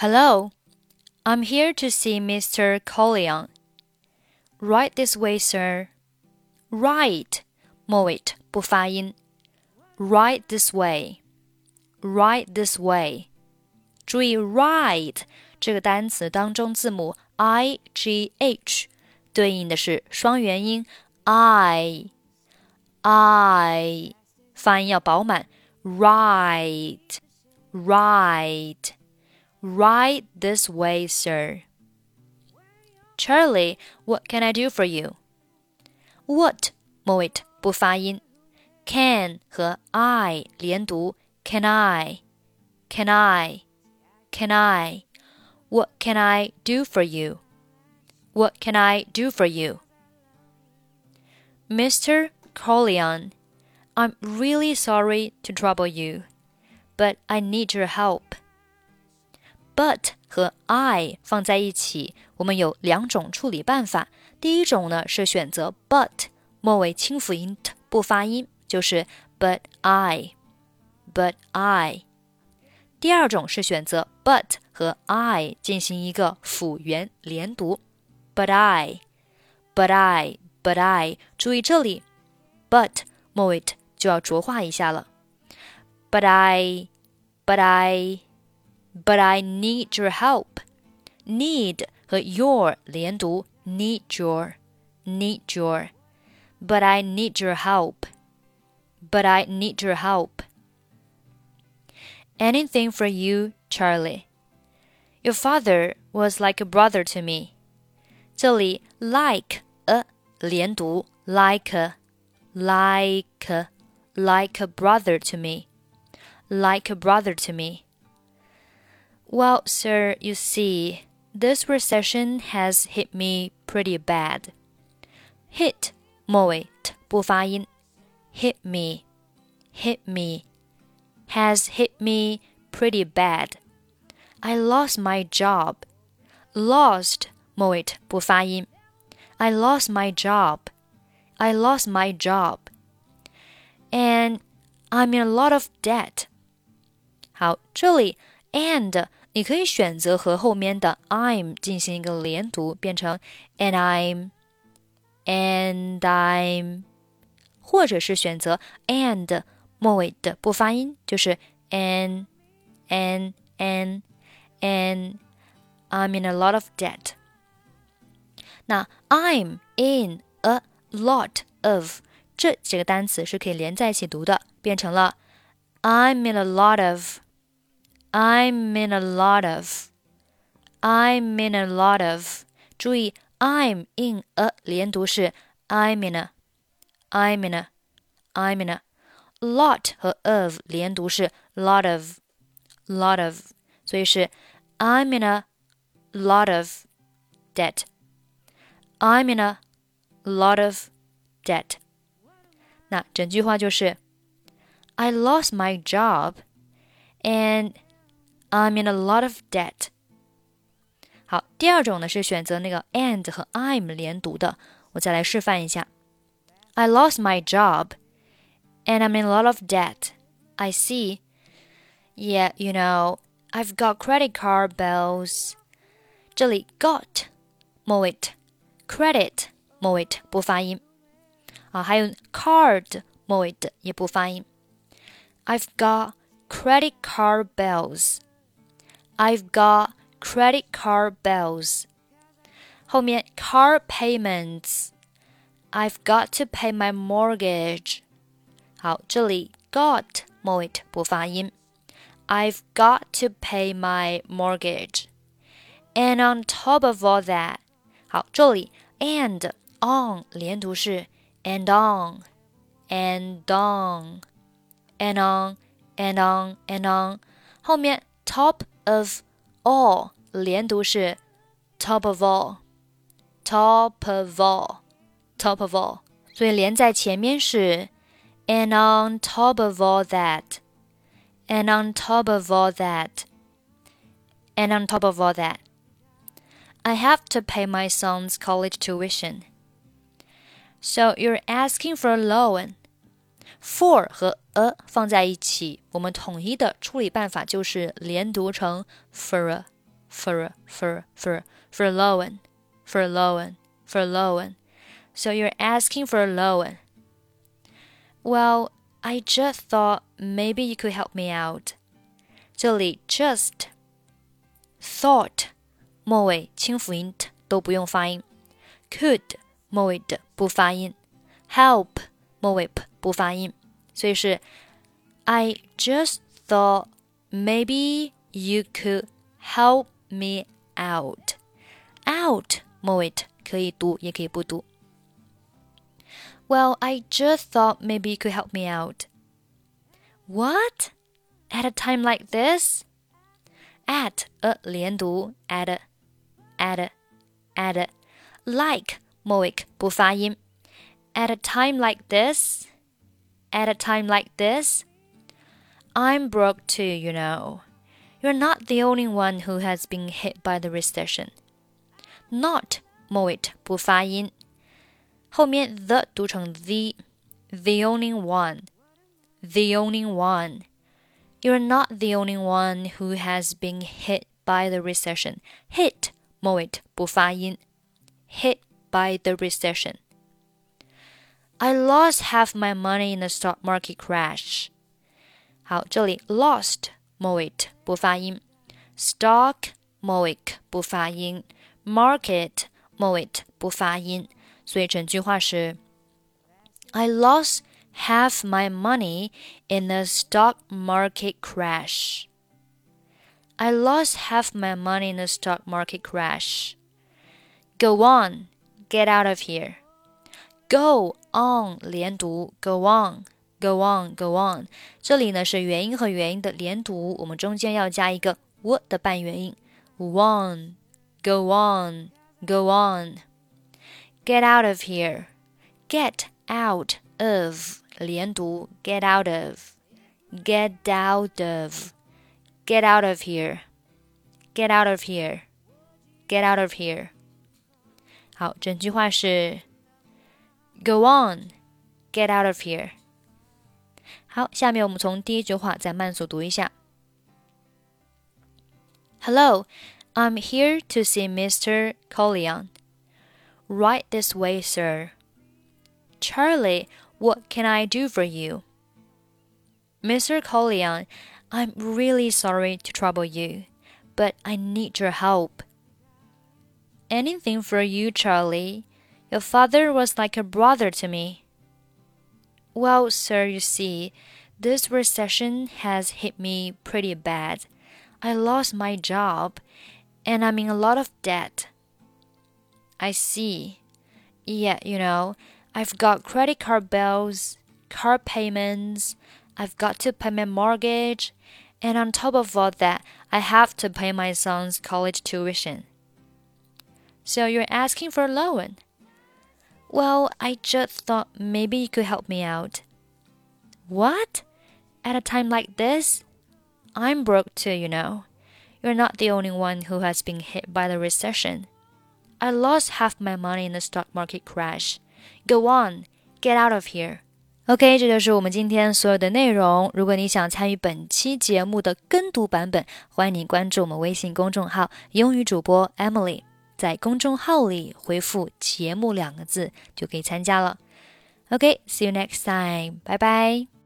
Hello, I'm here to see Mr. Corleone. Right this way, sir. Right, 末尾不发音。Right this way, right this way. 注意 right 这个单词当中字母 i g h 对应的是双元音 i i，发音要饱满。Right, right. right this way, sir. Charlie, what can I do for you? What 末尾不发音，can 和 I 连读，Can I? Can I? Can I? What can I do for you? What can I do for you? Mr. Corleone, I'm really sorry to trouble you, but I need your help. But 和 I 放在一起，我们有两种处理办法。第一种呢是选择 but 末尾清辅音 t 不发音，就是 but I，but I。第二种是选择 but 和 I 进行一个辅元连读，but I，but I，but I。注意这里，but 末尾就要浊化一下了，but I，But I I，but I need your help。need 和 your 连读，need your，need your。But I need your help. But I need your help. Anything for you, Charlie. Your father was like a brother to me. 这里 like a 连读 like a like a like a brother to me. Like a brother to me. Well, sir, you see, this recession has hit me pretty bad. Hit 末尾 t 不发音，hit me, hit me, has hit me pretty bad. I lost my job. Lost 末尾 t 不发音，I lost my job. I lost my job. And I'm in a lot of debt. 好，这里 and 你可以选择和后面的 I'm 进行一个连读，变成 and I'm and I'm，或者是选择 and 末尾的不发音，就是 and and and and I'm in a lot of debt。那 I'm in a lot of 这几个单词是可以连在一起读的，变成了 I'm in a lot of。 I'm in a lot of. I'm in a lot of. 注意 I'm in a 连读是 I'm in a, I'm in a, I'm in a. Lot 和 of 连读是 lot of, lot of，所以是 I'm in a lot of debt. I'm in a lot of debt. 那整句话就是 I lost my job and I'm in a lot of debt. 好，第二种呢是选择那个 and 和 I'm 连读的，我再来示范一下。I lost my job, and I'm in a lot of debt. I see. Yeah, you know, I've got credit card bills. 这里 got 末尾 credit 末尾不发音啊，还有 card 末尾的也不发音。I've got credit card bills. I've got credit card bills. 后面 car payments. I've got to pay my mortgage. 好，这里 got 末尾不发音。I've got to pay my mortgage. And on top of all that，好，这里 and on 连读是 and on, and on, and on, and on, and on。后面 top of all 连读是 top of all，top of all，top of all，所以连在前面是 and on top of all that，and on top of all that，and on top of all that。I have to pay my son's college tuition. So you're asking for a loan. For 和 a 放在一起，我们统一的处理办法就是连读成 for a for for for for a loan for a loan for a loan. So you're asking for a loan. Well, I just thought maybe you could help me out. 这里 just thought 末尾清辅音 t 都不用发音，could 末尾的不发音，help 末尾 p 不发音，所以是 I just thought maybe you could help me out. Out 末尾 t 可以读也可以不读。Well, I just thought maybe you could help me out. What? At a time like this? At a 连读 at at at like 末尾不发音。 At a time like this? At a time like this? I'm broke too, you know. You're not the only one who has been hit by the recession. Not 末尾不发音，后面 the 读成 the。The only one, the only one. You're not the only one who has been hit by the recession. Hit 末尾不发音，hit by the recession. I lost half my money in the stock market crash. 好，这里 lost 末尾不发音，stock 末尾不发音，market 末尾不发音，所以整句话是：I lost half my money in the stock market crash. I lost half my money in the stock market crash. Go on, get out of here. Go on 连读，Go on。Go on, go on。这里呢是元音和元音的连读，我们中间要加一个 w 的半元音。On, go on, go on. Get out of here. Get out of 连读，get out of, get out of, get out of here, get out of here, get out of here. 好，整句话是 Go on, get out of here. 好，下面我们从第一句话再慢速读一下。Hello, I'm here to see Mr. Corleone. Right this way, sir. Charlie, what can I do for you? Mr. Corleone, I'm really sorry to trouble you, but I need your help. Anything for you, Charlie. Your father was like a brother to me. Well, sir, you see, this recession has hit me pretty bad. I lost my job and I'm in a lot of debt. I see. Yeah, you know, I've got credit card bills, car payments, I've got to pay my mortgage, and on top of all that, I have to pay my son's college tuition. So you're asking for a loan? Well, I just thought maybe you could help me out. What? At a time like this? I'm broke too, you know. You're not the only one who has been hit by the recession. I lost half my money in the stock market crash. Go on, get out of here. OK，这就是我们今天所有的内容。如果你想参与本期节目的跟读版本，欢迎你关注我们微信公众号“英语主播 Emily”。 在公众号里回复“节目”两个字就可以参加了。OK，see you next time，拜拜。